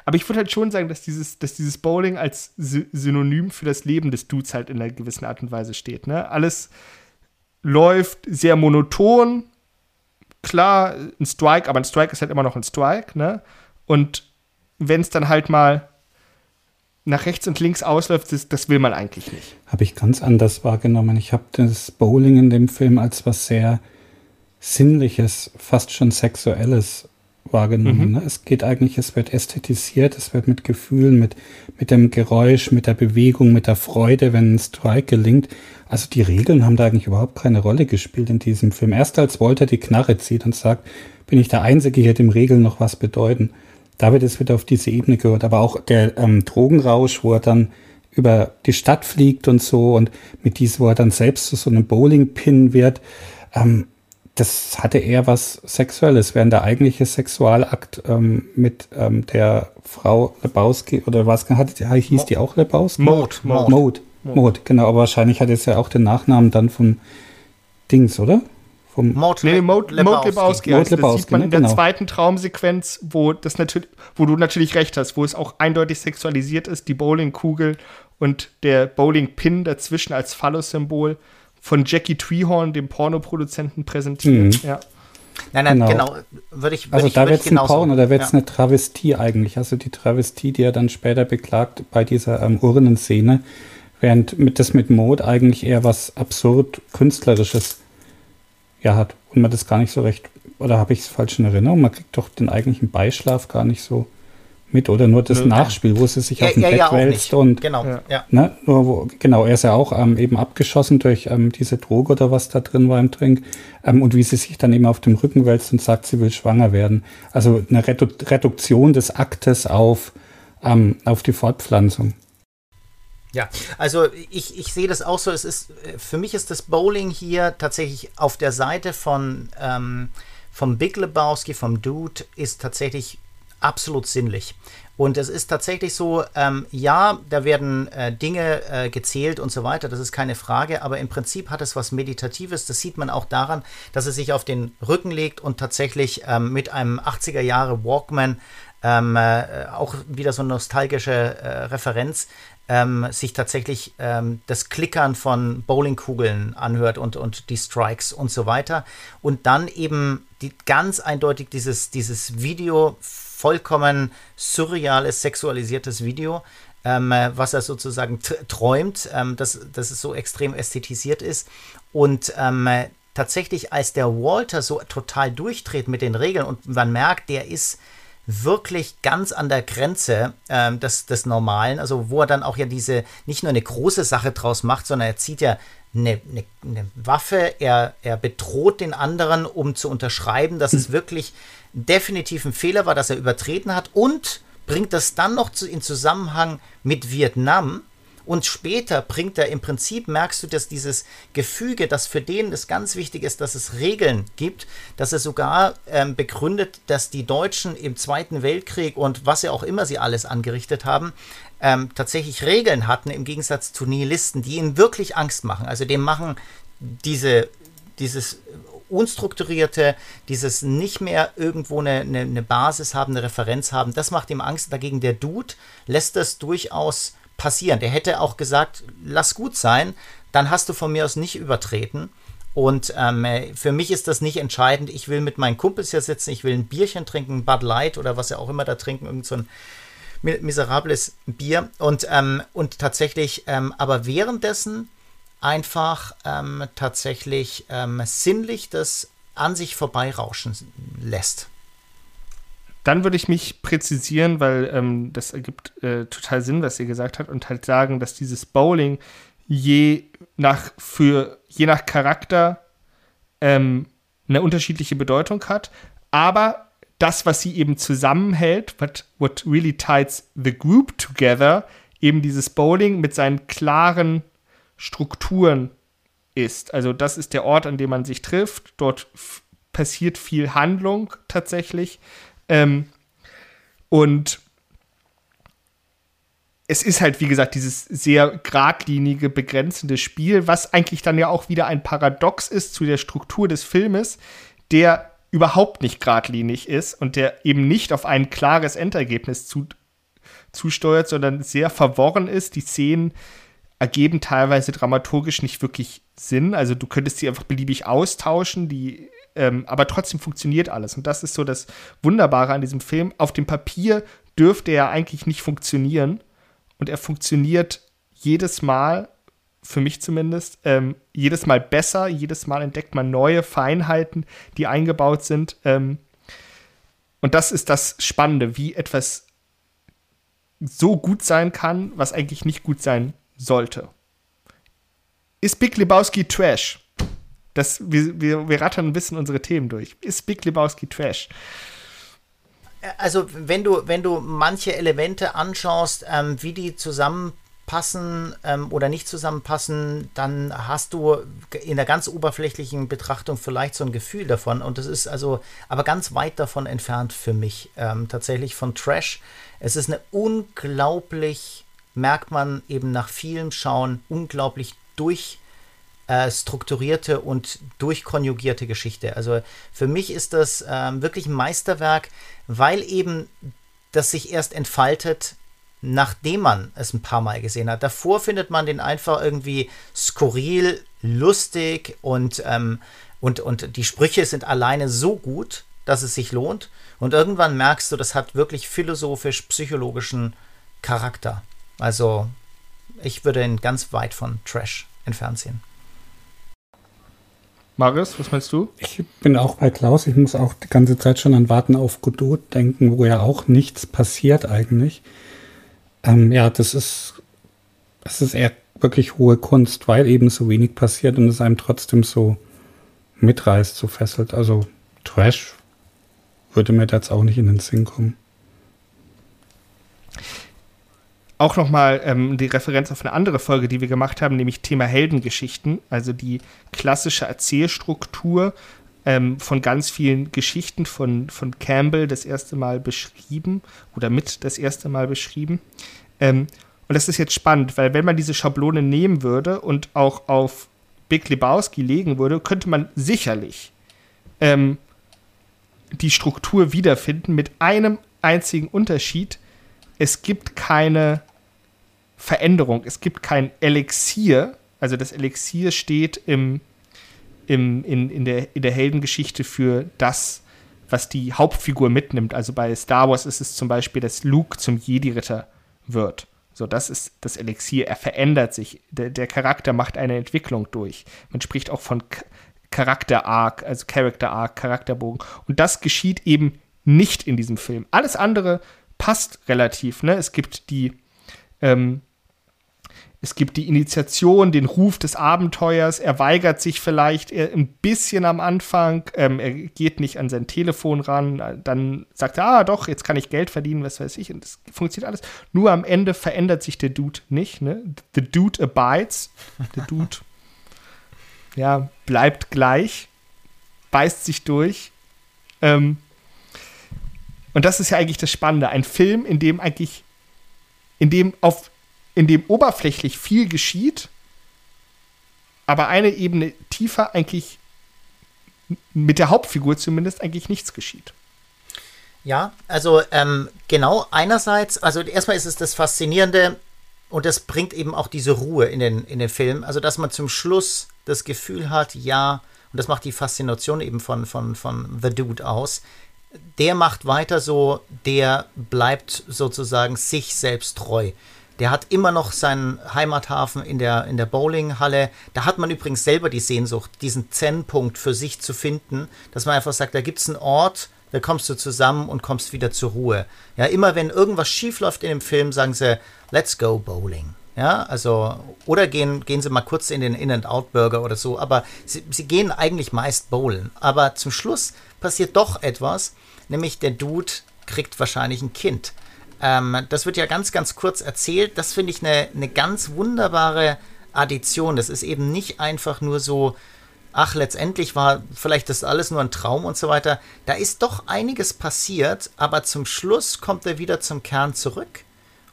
Aber ich würde halt schon sagen, dass dieses, dass dieses Bowling als Synonym für das Leben des Dudes halt in einer gewissen Art und Weise steht. Ne? Alles läuft sehr monoton. Klar, ein Strike, aber ein Strike ist halt immer noch ein Strike. Ne? Und wenn es dann halt mal nach rechts und links ausläuft, das, das will man eigentlich nicht. Habe ich ganz anders wahrgenommen. Ich habe das Bowling in dem Film als was sehr Sinnliches, fast schon Sexuelles wahrgenommen. Mhm. Ne? Es geht eigentlich, es wird ästhetisiert, es wird mit Gefühlen, mit, mit dem Geräusch, mit der Bewegung, mit der Freude, wenn ein Strike gelingt. Also die Regeln haben da eigentlich überhaupt keine Rolle gespielt in diesem Film. Erst als Walter die Knarre zieht und sagt, bin ich der Einzige hier, dem Regeln noch was bedeuten. Da wird es wieder auf diese Ebene gehört. Aber auch der ähm, Drogenrausch, wo er dann über die Stadt fliegt und so und mit diesem, wo er dann selbst zu so einem Bowling-Pin wird, ähm, das hatte eher was Sexuelles, während der eigentliche Sexualakt ähm, mit ähm, der Frau Lebowski oder was hat, hieß Mo die auch Lebowski? Mode. Mode. Mode. Mode, genau, aber wahrscheinlich hat es ja auch den Nachnamen dann vom Dings, oder? Vom Mode, nee, Mode Lebowski. Lebowski. Mode Lebowski. Das sieht man in der genau. zweiten Traumsequenz, wo das natürlich, wo du natürlich recht hast, wo es auch eindeutig sexualisiert ist, die Bowlingkugel und der Bowling-Pin dazwischen als Phallus-Symbol von Jackie Treehorn, dem Pornoproduzenten, präsentiert. Mhm. Ja. Nein, nein, genau. genau würde ich, würd also ich, da wird es ein Porno, da wird es ja. eine Travestie eigentlich. Also die Travestie, die er dann später beklagt bei dieser ähm, Urnenszene, während mit, das mit Mode eigentlich eher was absurd Künstlerisches ja, hat und man das gar nicht so recht, oder habe ich es falsch in Erinnerung? Man kriegt doch den eigentlichen Beischlaf gar nicht so mit oder nur das Nö. Nachspiel, wo sie sich ja, auf dem ja, Bett ja, wälzt und genau, ja. Ne, nur wo, genau, er ist ja auch ähm, eben abgeschossen durch ähm, diese Droge oder was da drin war im Trink ähm, und wie sie sich dann eben auf dem Rücken wälzt und sagt, sie will schwanger werden. Also eine Redu Reduktion des Aktes auf, ähm, auf die Fortpflanzung. Ja, also ich, ich sehe das auch so. Es ist, für mich ist das Bowling hier tatsächlich auf der Seite von ähm, vom Big Lebowski, vom Dude, ist tatsächlich absolut sinnlich. Und es ist tatsächlich so, ähm, ja, da werden äh, Dinge äh, gezählt und so weiter, das ist keine Frage, aber im Prinzip hat es was Meditatives. Das sieht man auch daran, dass er sich auf den Rücken legt und tatsächlich ähm, mit einem 80er Jahre Walkman ähm, äh, auch wieder so eine nostalgische äh, Referenz ähm, sich tatsächlich ähm, das Klickern von Bowlingkugeln anhört und, und die Strikes und so weiter. Und dann eben die, ganz eindeutig dieses, dieses Video vollkommen surreales, sexualisiertes Video, ähm, was er sozusagen träumt, ähm, dass, dass es so extrem ästhetisiert ist. Und ähm, tatsächlich, als der Walter so total durchdreht mit den Regeln und man merkt, der ist wirklich ganz an der Grenze ähm, des, des Normalen, also wo er dann auch ja diese, nicht nur eine große Sache draus macht, sondern er zieht ja eine, eine, eine Waffe, er, er bedroht den anderen, um zu unterschreiben, dass es wirklich definitiv ein Fehler war, dass er übertreten hat und bringt das dann noch zu, in Zusammenhang mit Vietnam. Und später bringt er im Prinzip, merkst du, dass dieses Gefüge, das für den das ganz wichtig ist, dass es Regeln gibt, dass er sogar ähm, begründet, dass die Deutschen im Zweiten Weltkrieg und was ja auch immer sie alles angerichtet haben, ähm, tatsächlich Regeln hatten, im Gegensatz zu Nihilisten, die ihnen wirklich Angst machen. Also dem machen diese, dieses unstrukturierte, dieses nicht mehr irgendwo eine, eine, eine Basis haben, eine Referenz haben, das macht ihm Angst. Dagegen der Dude lässt das durchaus passieren. Der hätte auch gesagt, lass gut sein, dann hast du von mir aus nicht übertreten. Und ähm, für mich ist das nicht entscheidend. Ich will mit meinen Kumpels hier sitzen, ich will ein Bierchen trinken, Bud Light oder was ja auch immer da trinken, irgend so ein miserables Bier. Und, ähm, und tatsächlich, ähm, aber währenddessen einfach ähm, tatsächlich ähm, sinnlich das an sich vorbeirauschen lässt. Dann würde ich mich präzisieren, weil ähm, das ergibt äh, total Sinn, was ihr gesagt habt, und halt sagen, dass dieses Bowling je nach für je nach Charakter ähm, eine unterschiedliche Bedeutung hat, aber das, was sie eben zusammenhält, what, what really ties the group together, eben dieses Bowling mit seinen klaren Strukturen ist. Also das ist der Ort, an dem man sich trifft. Dort passiert viel Handlung tatsächlich. Ähm, und es ist halt, wie gesagt, dieses sehr geradlinige, begrenzende Spiel, was eigentlich dann ja auch wieder ein Paradox ist zu der Struktur des Filmes, der überhaupt nicht geradlinig ist und der eben nicht auf ein klares Endergebnis zu, zusteuert, sondern sehr verworren ist. Die Szenen ergeben teilweise dramaturgisch nicht wirklich Sinn. Also du könntest sie einfach beliebig austauschen, die, ähm, aber trotzdem funktioniert alles. Und das ist so das Wunderbare an diesem Film. Auf dem Papier dürfte er eigentlich nicht funktionieren und er funktioniert jedes Mal, für mich zumindest, ähm, jedes Mal besser, jedes Mal entdeckt man neue Feinheiten, die eingebaut sind. Ähm, und das ist das Spannende, wie etwas so gut sein kann, was eigentlich nicht gut sein sollte. Ist Big Lebowski Trash? Das, wir, wir, wir rattern ein bisschen unsere Themen durch. Ist Big Lebowski Trash? also wenn du, wenn du manche Elemente anschaust, ähm, wie die zusammenpassen ähm, oder nicht zusammenpassen, dann hast du in der ganz oberflächlichen Betrachtung vielleicht so ein Gefühl davon. Und das ist also aber ganz weit davon entfernt für mich. Ähm, tatsächlich von Trash. Es ist eine unglaublich, merkt man eben nach vielem Schauen, unglaublich durch äh, strukturierte und durchkonjugierte Geschichte. Also für mich ist das ähm, wirklich ein Meisterwerk, weil eben das sich erst entfaltet, nachdem man es ein paar Mal gesehen hat. Davor findet man den einfach irgendwie skurril, lustig und, ähm, und, und die Sprüche sind alleine so gut, dass es sich lohnt. Und irgendwann merkst du, das hat wirklich philosophisch-psychologischen Charakter. Also ich würde ihn ganz weit von Trash entfernt sehen. Marius, was meinst du? Ich bin auch bei Klaus. Ich muss auch die ganze Zeit schon an Warten auf Godot denken, wo ja auch nichts passiert eigentlich. Ähm, ja, das ist, das ist eher wirklich hohe Kunst, weil eben so wenig passiert und es einem trotzdem so mitreißt, so fesselt. Also Trash würde mir jetzt auch nicht in den Sinn kommen auch nochmal ähm, die Referenz auf eine andere Folge, die wir gemacht haben, nämlich Thema Heldengeschichten, also die klassische Erzählstruktur ähm, von ganz vielen Geschichten von, von Campbell das erste Mal beschrieben oder mit das erste Mal beschrieben. Ähm, und das ist jetzt spannend, weil wenn man diese Schablone nehmen würde und auch auf Big Lebowski legen würde, könnte man sicherlich ähm, die Struktur wiederfinden mit einem einzigen Unterschied, es gibt keine Veränderung, es gibt kein Elixier. Also das Elixier steht im, im, in, in, der, in der Heldengeschichte für das, was die Hauptfigur mitnimmt. Also bei Star Wars ist es zum Beispiel, dass Luke zum Jedi-Ritter wird. So, das ist das Elixier. Er verändert sich. Der, der Charakter macht eine Entwicklung durch. Man spricht auch von Charakter-Arc, also Character-Arc, Charakterbogen. Und das geschieht eben nicht in diesem Film. Alles andere passt relativ. Ne? Es gibt die, ähm, es gibt die Initiation, den Ruf des Abenteuers. Er weigert sich vielleicht ein bisschen am Anfang. Ähm, er geht nicht an sein Telefon ran. Dann sagt er, ah, doch, jetzt kann ich Geld verdienen, was weiß ich. Und das funktioniert alles. Nur am Ende verändert sich der Dude nicht. Ne? The Dude abides. Der Dude, ja, bleibt gleich, beißt sich durch. Ähm, und das ist ja eigentlich das Spannende. Ein Film, in dem eigentlich, in dem auf, in dem oberflächlich viel geschieht, aber eine Ebene tiefer eigentlich mit der Hauptfigur zumindest eigentlich nichts geschieht. Ja, also ähm, genau, einerseits, also erstmal ist es das Faszinierende und das bringt eben auch diese Ruhe in den, in den Film, also dass man zum Schluss das Gefühl hat, ja, und das macht die Faszination eben von, von, von The Dude aus, der macht weiter so, der bleibt sozusagen sich selbst treu. Der hat immer noch seinen Heimathafen in der, in der Bowlinghalle. Da hat man übrigens selber die Sehnsucht, diesen Zen-Punkt für sich zu finden, dass man einfach sagt, da gibt es einen Ort, da kommst du zusammen und kommst wieder zur Ruhe. Ja, immer wenn irgendwas schief läuft in dem Film, sagen sie, let's go bowling. Ja, also, oder gehen, gehen sie mal kurz in den In-and-Out-Burger oder so, aber sie, sie gehen eigentlich meist bowlen. Aber zum Schluss passiert doch etwas, nämlich der Dude kriegt wahrscheinlich ein Kind. Ähm, das wird ja ganz, ganz kurz erzählt. Das finde ich eine ne ganz wunderbare Addition. Das ist eben nicht einfach nur so, ach, letztendlich war vielleicht das alles nur ein Traum und so weiter. Da ist doch einiges passiert, aber zum Schluss kommt er wieder zum Kern zurück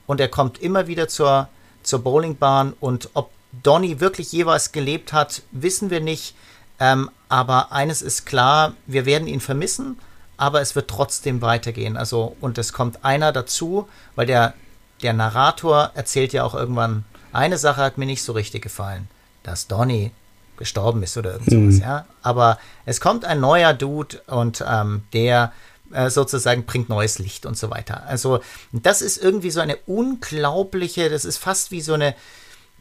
und er kommt immer wieder zur, zur Bowlingbahn und ob Donny wirklich jeweils gelebt hat, wissen wir nicht. Ähm, aber eines ist klar, wir werden ihn vermissen aber es wird trotzdem weitergehen. Also, und es kommt einer dazu, weil der, der Narrator erzählt ja auch irgendwann, eine Sache hat mir nicht so richtig gefallen, dass Donny gestorben ist oder irgend sowas, mhm. ja. Aber es kommt ein neuer Dude und ähm, der äh, sozusagen bringt neues Licht und so weiter. Also, das ist irgendwie so eine unglaubliche, das ist fast wie so eine,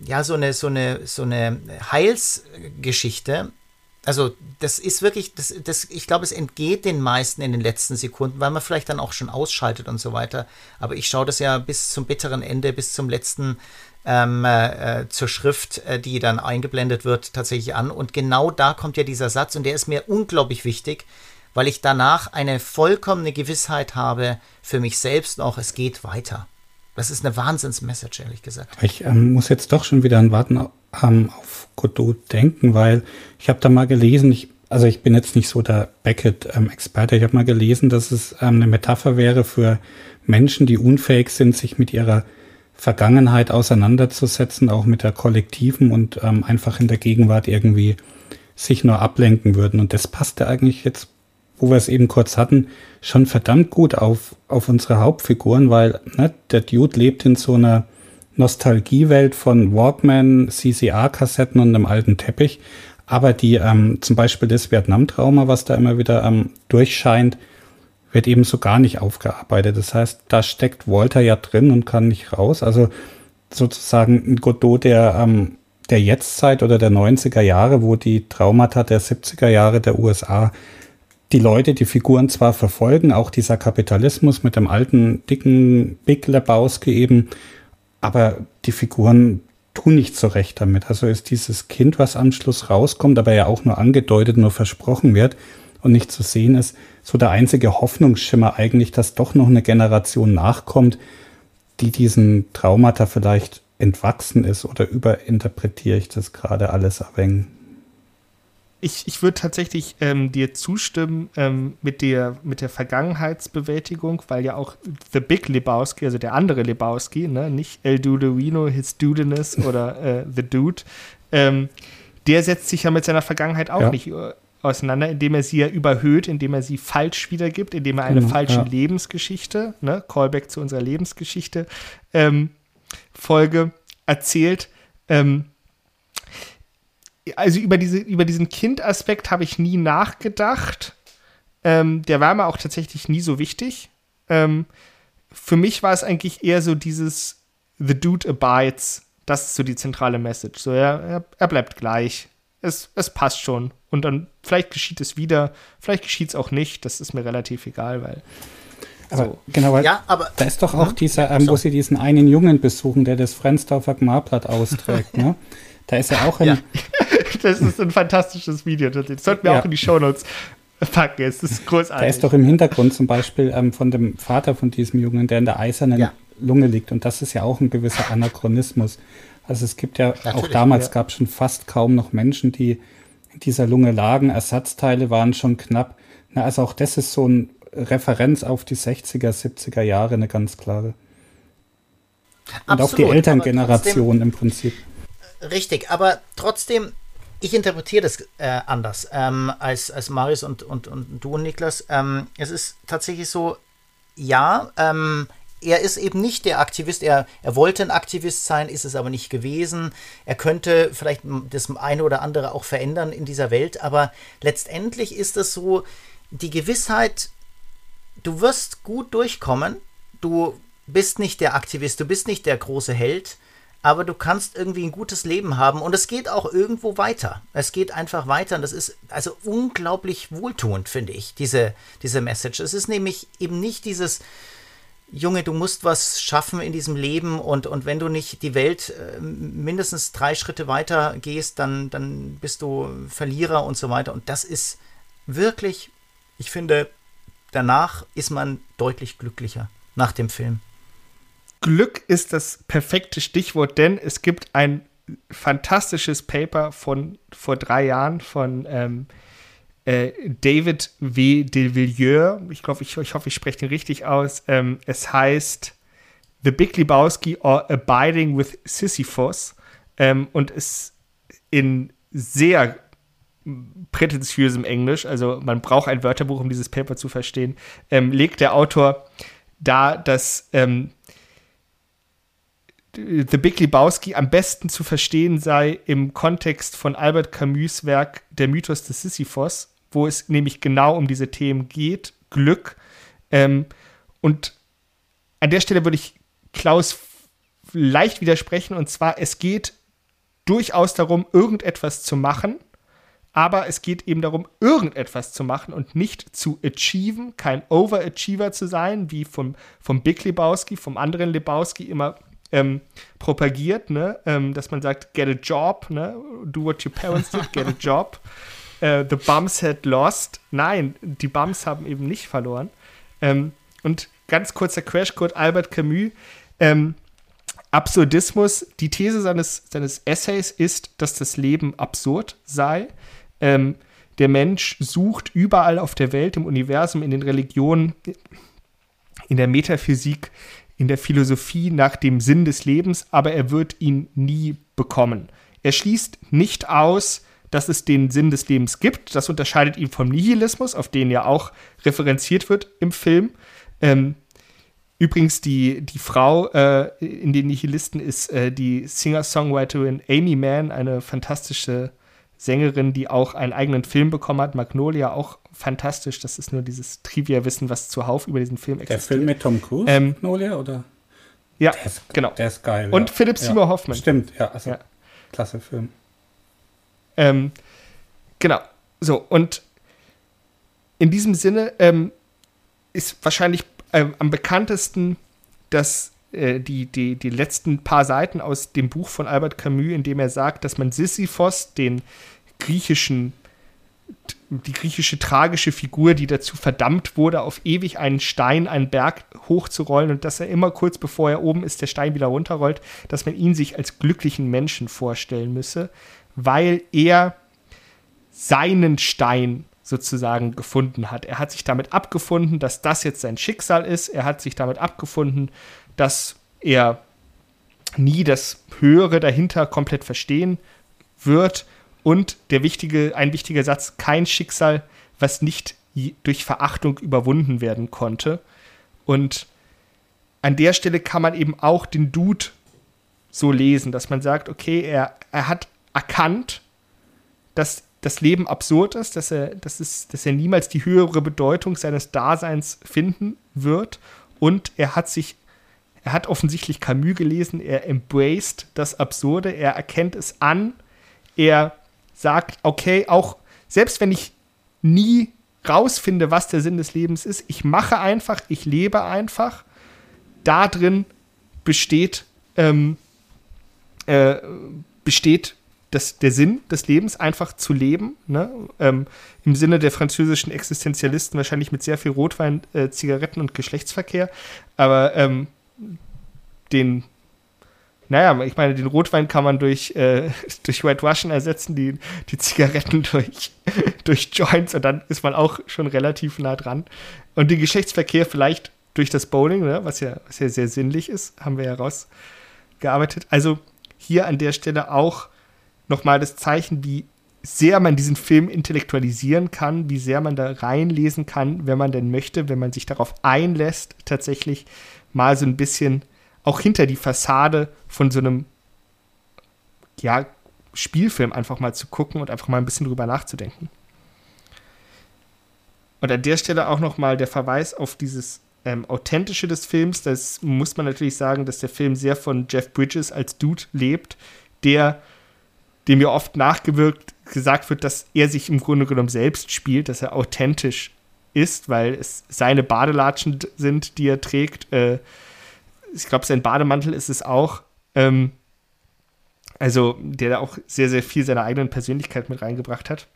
ja, so eine, so eine, so eine Heilsgeschichte, also das ist wirklich, das, das, ich glaube, es entgeht den meisten in den letzten Sekunden, weil man vielleicht dann auch schon ausschaltet und so weiter. Aber ich schaue das ja bis zum bitteren Ende, bis zum letzten ähm, äh, zur Schrift, äh, die dann eingeblendet wird, tatsächlich an. Und genau da kommt ja dieser Satz und der ist mir unglaublich wichtig, weil ich danach eine vollkommene Gewissheit habe für mich selbst auch, es geht weiter. Das ist eine Wahnsinns-Message, ehrlich gesagt. Ich ähm, muss jetzt doch schon wieder an Warten ähm, auf Godot denken, weil ich habe da mal gelesen, ich, also ich bin jetzt nicht so der Beckett-Experte, ich habe mal gelesen, dass es ähm, eine Metapher wäre für Menschen, die unfähig sind, sich mit ihrer Vergangenheit auseinanderzusetzen, auch mit der kollektiven und ähm, einfach in der Gegenwart irgendwie sich nur ablenken würden. Und das passte eigentlich jetzt, wo wir es eben kurz hatten, schon verdammt gut auf, auf unsere Hauptfiguren, weil ne, der Dude lebt in so einer Nostalgiewelt von Walkman, CCR-Kassetten und einem alten Teppich. Aber die, ähm, zum Beispiel das Vietnam-Trauma, was da immer wieder ähm, durchscheint, wird eben so gar nicht aufgearbeitet. Das heißt, da steckt Walter ja drin und kann nicht raus. Also sozusagen ein Godot der, ähm, der Jetztzeit oder der 90er Jahre, wo die Traumata der 70er Jahre der USA die Leute, die Figuren zwar verfolgen, auch dieser Kapitalismus mit dem alten, dicken Big Lebowski eben, aber die Figuren tun nicht so recht damit. Also ist dieses Kind, was am Schluss rauskommt, aber ja auch nur angedeutet, nur versprochen wird und nicht zu sehen ist, so der einzige Hoffnungsschimmer eigentlich, dass doch noch eine Generation nachkommt, die diesen Traumata vielleicht entwachsen ist oder überinterpretiere ich das gerade alles wenig? Ich, ich würde tatsächlich ähm, dir zustimmen ähm, mit, der, mit der Vergangenheitsbewältigung, weil ja auch The Big Lebowski, also der andere Lebowski, ne, nicht El Dudorino, His Dudeness oder äh, The Dude, ähm, der setzt sich ja mit seiner Vergangenheit auch ja. nicht äh, auseinander, indem er sie ja überhöht, indem er sie falsch wiedergibt, indem er eine genau, falsche ja. Lebensgeschichte, ne, Callback zu unserer Lebensgeschichte, ähm, Folge erzählt. Ähm, also über, diese, über diesen Kindaspekt habe ich nie nachgedacht. Ähm, der war mir auch tatsächlich nie so wichtig. Ähm, für mich war es eigentlich eher so dieses The Dude abides. Das ist so die zentrale Message. So, er, er, bleibt gleich. Es, es passt schon. Und dann, vielleicht geschieht es wieder, vielleicht geschieht es auch nicht. Das ist mir relativ egal, weil. Aber so. genau, weil ja, aber, da ist doch auch hm? dieser, ähm, wo sie diesen einen Jungen besuchen, der das Frensdorfer Gmarblatt austrägt, ne? Da ist er auch ein. Ja. Das ist ein fantastisches Video. Das sollten wir ja. auch in die Shownotes packen. Es ist großartig. Da ist doch im Hintergrund zum Beispiel ähm, von dem Vater von diesem Jungen, der in der eisernen ja. Lunge liegt. Und das ist ja auch ein gewisser Anachronismus. Also es gibt ja, Natürlich, auch damals ja. gab es schon fast kaum noch Menschen, die in dieser Lunge lagen. Ersatzteile waren schon knapp. Na, also auch das ist so eine Referenz auf die 60er, 70er Jahre, eine ganz klare. Und Absolut, auch die Elterngeneration im Prinzip. Richtig, aber trotzdem, ich interpretiere das äh, anders ähm, als, als Marius und, und, und du und Niklas. Ähm, es ist tatsächlich so, ja, ähm, er ist eben nicht der Aktivist, er, er wollte ein Aktivist sein, ist es aber nicht gewesen. Er könnte vielleicht das eine oder andere auch verändern in dieser Welt, aber letztendlich ist es so, die Gewissheit, du wirst gut durchkommen, du bist nicht der Aktivist, du bist nicht der große Held, aber du kannst irgendwie ein gutes Leben haben und es geht auch irgendwo weiter. Es geht einfach weiter und das ist also unglaublich wohltuend, finde ich, diese, diese Message. Es ist nämlich eben nicht dieses, Junge, du musst was schaffen in diesem Leben und, und wenn du nicht die Welt äh, mindestens drei Schritte weiter gehst, dann, dann bist du Verlierer und so weiter. Und das ist wirklich, ich finde, danach ist man deutlich glücklicher nach dem Film. Glück ist das perfekte Stichwort, denn es gibt ein fantastisches Paper von vor drei Jahren von ähm, äh, David W. de Villiers. Ich glaube, ich, ich hoffe, ich spreche den richtig aus. Ähm, es heißt The Big Lebowski or Abiding with Sisyphus ähm, und ist in sehr prätentiösem Englisch, also man braucht ein Wörterbuch, um dieses Paper zu verstehen, ähm, legt der Autor dar, dass ähm, The Big Lebowski am besten zu verstehen sei im Kontext von Albert Camus' Werk Der Mythos des Sisyphos, wo es nämlich genau um diese Themen geht, Glück. Ähm, und an der Stelle würde ich Klaus leicht widersprechen, und zwar, es geht durchaus darum, irgendetwas zu machen, aber es geht eben darum, irgendetwas zu machen und nicht zu achieven, kein Overachiever zu sein, wie vom, vom Big Lebowski, vom anderen Lebowski immer ähm, propagiert, ne? Ähm, dass man sagt, get a job, ne? do what your parents did, get a job. Uh, the Bums had lost. Nein, die Bums haben eben nicht verloren. Ähm, und ganz kurzer Crashcode, Albert Camus. Ähm, Absurdismus, die These seines, seines Essays ist, dass das Leben absurd sei. Ähm, der Mensch sucht überall auf der Welt, im Universum, in den Religionen, in der Metaphysik, in der Philosophie nach dem Sinn des Lebens, aber er wird ihn nie bekommen. Er schließt nicht aus, dass es den Sinn des Lebens gibt. Das unterscheidet ihn vom Nihilismus, auf den ja auch referenziert wird im Film. Ähm, übrigens, die, die Frau äh, in den Nihilisten ist äh, die Singer-Songwriterin Amy Mann, eine fantastische Sängerin, die auch einen eigenen Film bekommen hat. Magnolia auch fantastisch. Das ist nur dieses Trivia-Wissen, was zuhauf über diesen Film existiert. Der Film mit Tom Cruise, ähm, Magnolia, oder? Ja, der ist, genau. Der ist geil. Und ja. Philipp Seymour ja. Hoffman. Stimmt, ja. Also, ja. klasse Film. Ähm, genau. So, und in diesem Sinne ähm, ist wahrscheinlich ähm, am bekanntesten dass die, die, die letzten paar Seiten aus dem Buch von Albert Camus, in dem er sagt, dass man Sisyphos, den griechischen, die griechische tragische Figur, die dazu verdammt wurde, auf ewig einen Stein, einen Berg hochzurollen und dass er immer kurz bevor er oben ist, der Stein wieder runterrollt, dass man ihn sich als glücklichen Menschen vorstellen müsse, weil er seinen Stein sozusagen gefunden hat. Er hat sich damit abgefunden, dass das jetzt sein Schicksal ist. Er hat sich damit abgefunden, dass er nie das Höhere dahinter komplett verstehen wird. Und der wichtige, ein wichtiger Satz, kein Schicksal, was nicht durch Verachtung überwunden werden konnte. Und an der Stelle kann man eben auch den Dude so lesen, dass man sagt, okay, er, er hat erkannt, dass das Leben absurd ist, dass er, dass, es, dass er niemals die höhere Bedeutung seines Daseins finden wird. Und er hat sich, er hat offensichtlich Camus gelesen, er embraced das Absurde, er erkennt es an, er sagt, okay, auch selbst wenn ich nie rausfinde, was der Sinn des Lebens ist, ich mache einfach, ich lebe einfach, da drin besteht, ähm, äh, besteht das, der Sinn des Lebens, einfach zu leben. Ne? Ähm, Im Sinne der französischen Existenzialisten wahrscheinlich mit sehr viel Rotwein, äh, Zigaretten und Geschlechtsverkehr. Aber ähm, den, naja, ich meine, den Rotwein kann man durch, äh, durch White Russian ersetzen, die, die Zigaretten durch, durch Joints und dann ist man auch schon relativ nah dran. Und den Geschlechtsverkehr vielleicht durch das Bowling, ne? was, ja, was ja sehr sinnlich ist, haben wir ja rausgearbeitet. Also hier an der Stelle auch nochmal das Zeichen, wie sehr man diesen Film intellektualisieren kann, wie sehr man da reinlesen kann, wenn man denn möchte, wenn man sich darauf einlässt, tatsächlich mal so ein bisschen auch hinter die Fassade von so einem ja, Spielfilm einfach mal zu gucken und einfach mal ein bisschen drüber nachzudenken. Und an der Stelle auch nochmal der Verweis auf dieses ähm, Authentische des Films. Das muss man natürlich sagen, dass der Film sehr von Jeff Bridges als Dude lebt, der dem ja oft nachgewirkt gesagt wird, dass er sich im Grunde genommen selbst spielt, dass er authentisch ist, weil es seine Badelatschen sind, die er trägt. Äh, ich glaube, sein Bademantel ist es auch. Ähm, also, der da auch sehr, sehr viel seiner eigenen Persönlichkeit mit reingebracht hat.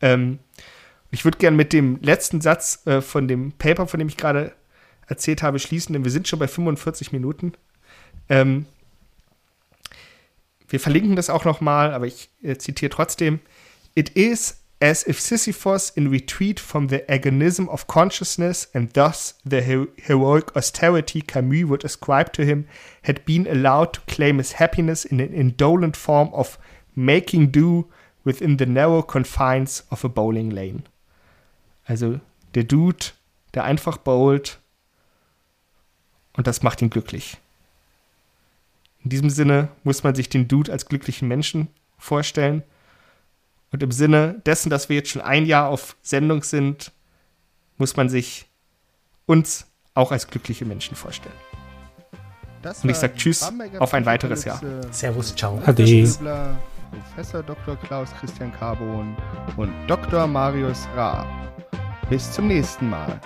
Ähm, Ich würde gerne mit dem letzten Satz äh, von dem Paper, von dem ich gerade erzählt habe, schließen, denn wir sind schon bei 45 Minuten. Ähm, wir verlinken das auch noch mal, aber ich äh, zitiere trotzdem. It is as if Sisyphus, in retreat from the agonism of consciousness and thus the he heroic austerity Camus would ascribe to him, had been allowed to claim his happiness in an indolent form of making do within the narrow confines of a bowling lane. Also der Dude, der einfach bowlt und das macht ihn glücklich. In diesem Sinne muss man sich den Dude als glücklichen Menschen vorstellen. Und im Sinne dessen, dass wir jetzt schon ein Jahr auf Sendung sind, muss man sich uns auch als glückliche Menschen vorstellen. Und ich sage Tschüss auf ein weiteres Jahr. Servus, ciao. Ade. Professor Dr. Klaus Christian Carbon und Dr. Marius Ra. Bis zum nächsten Mal.